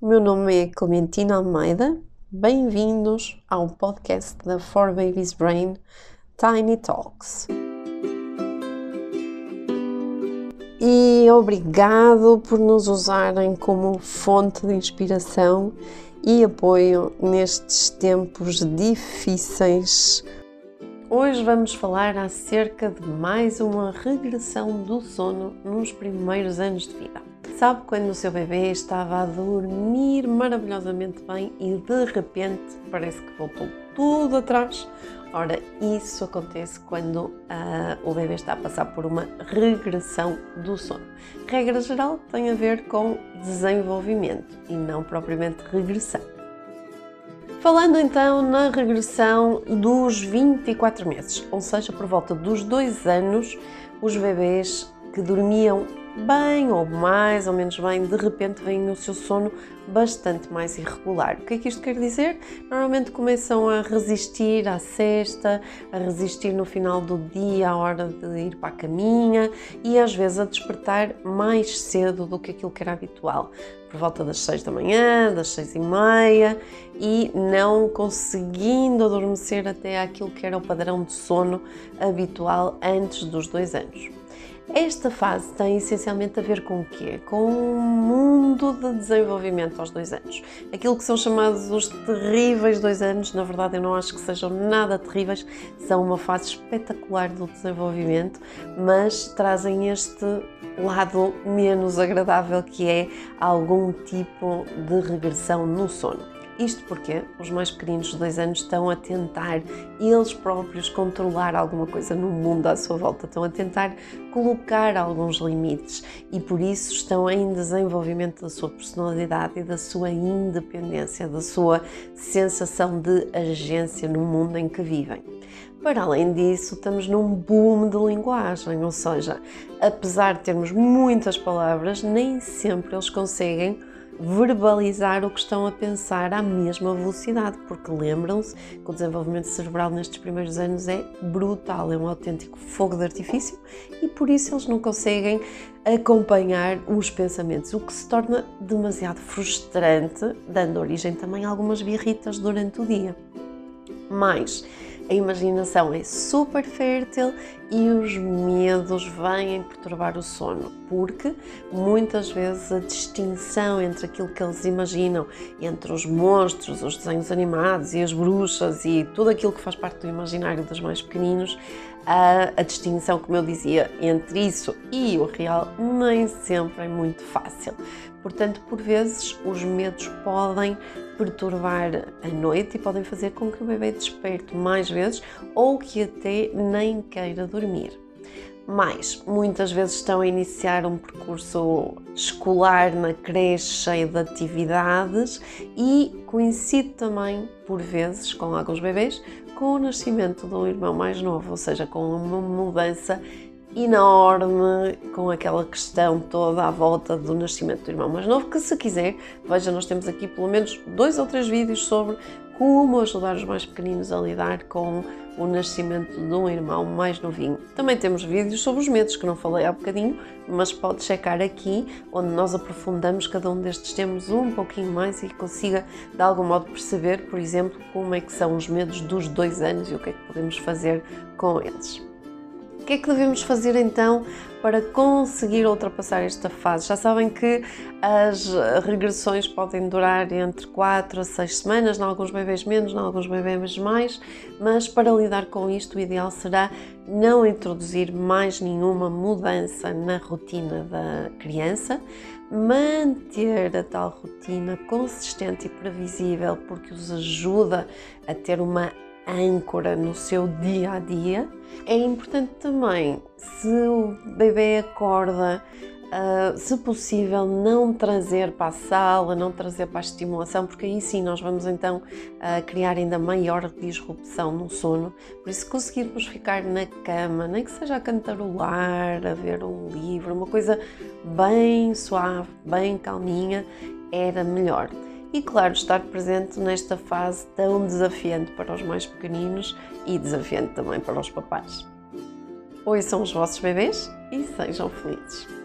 o meu nome é Clementina Almeida. Bem-vindos ao podcast da For Babies Brain Tiny Talks. E obrigado por nos usarem como fonte de inspiração e apoio nestes tempos difíceis. Hoje vamos falar acerca de mais uma regressão do sono nos primeiros anos de vida. Sabe quando o seu bebê estava a dormir maravilhosamente bem e de repente parece que voltou tudo atrás? Ora, isso acontece quando uh, o bebê está a passar por uma regressão do sono. Regra geral tem a ver com desenvolvimento e não propriamente regressão. Falando então na regressão dos 24 meses, ou seja, por volta dos dois anos, os bebês que dormiam bem ou mais ou menos bem, de repente vêm no seu sono bastante mais irregular. O que é que isto quer dizer? Normalmente começam a resistir à cesta, a resistir no final do dia, à hora de ir para a caminha e às vezes a despertar mais cedo do que aquilo que era habitual, por volta das 6 da manhã, das 6 e meia e não conseguindo adormecer até aquilo que era o padrão de sono habitual antes dos dois anos. Esta fase tem essencialmente a ver com o quê? Com um mundo de desenvolvimento aos dois anos. Aquilo que são chamados os terríveis dois anos, na verdade eu não acho que sejam nada terríveis, são uma fase espetacular do desenvolvimento, mas trazem este lado menos agradável que é algum tipo de regressão no sono. Isto porque os mais pequeninos de dois anos estão a tentar eles próprios controlar alguma coisa no mundo à sua volta, estão a tentar colocar alguns limites e por isso estão em desenvolvimento da sua personalidade e da sua independência, da sua sensação de agência no mundo em que vivem. Para além disso, estamos num boom de linguagem, ou seja, apesar de termos muitas palavras, nem sempre eles conseguem verbalizar o que estão a pensar à mesma velocidade, porque lembram-se que o desenvolvimento cerebral nestes primeiros anos é brutal, é um autêntico fogo de artifício e por isso eles não conseguem acompanhar os pensamentos, o que se torna demasiado frustrante, dando origem também a algumas birritas durante o dia. Mas a imaginação é super fértil e os medos vêm perturbar o sono, porque muitas vezes a distinção entre aquilo que eles imaginam, entre os monstros, os desenhos animados e as bruxas e tudo aquilo que faz parte do imaginário dos mais pequeninos, a, a distinção, como eu dizia, entre isso e o real nem sempre é muito fácil. Portanto, por vezes, os medos podem perturbar a noite e podem fazer com que o bebê desperte mais vezes ou que até nem queira dormir. Mas muitas vezes estão a iniciar um percurso escolar na creche cheio de atividades e coincide também, por vezes, com alguns bebês, com o nascimento de um irmão mais novo, ou seja, com uma mudança enorme com aquela questão toda à volta do nascimento do irmão mais novo, que se quiser, veja, nós temos aqui pelo menos dois ou três vídeos sobre como ajudar os mais pequeninos a lidar com o nascimento de um irmão mais novinho. Também temos vídeos sobre os medos, que não falei há bocadinho, mas pode checar aqui, onde nós aprofundamos cada um destes temas um pouquinho mais e consiga de algum modo perceber, por exemplo, como é que são os medos dos dois anos e o que é que podemos fazer com eles que é que devemos fazer então para conseguir ultrapassar esta fase? Já sabem que as regressões podem durar entre 4 a 6 semanas, em alguns bebês menos, em alguns bebês mais, mas para lidar com isto, o ideal será não introduzir mais nenhuma mudança na rotina da criança, manter a tal rotina consistente e previsível, porque os ajuda a ter uma âncora no seu dia a dia. É importante também, se o bebê acorda, uh, se possível, não trazer para a sala, não trazer para a estimulação, porque aí sim nós vamos então uh, criar ainda maior disrupção no sono. Por isso, conseguirmos ficar na cama, nem que seja a cantarolar, a ver um livro, uma coisa bem suave, bem calminha, era melhor e, claro, estar presente nesta fase tão desafiante para os mais pequeninos e desafiante também para os papais. Oi, são os vossos bebês e sejam felizes!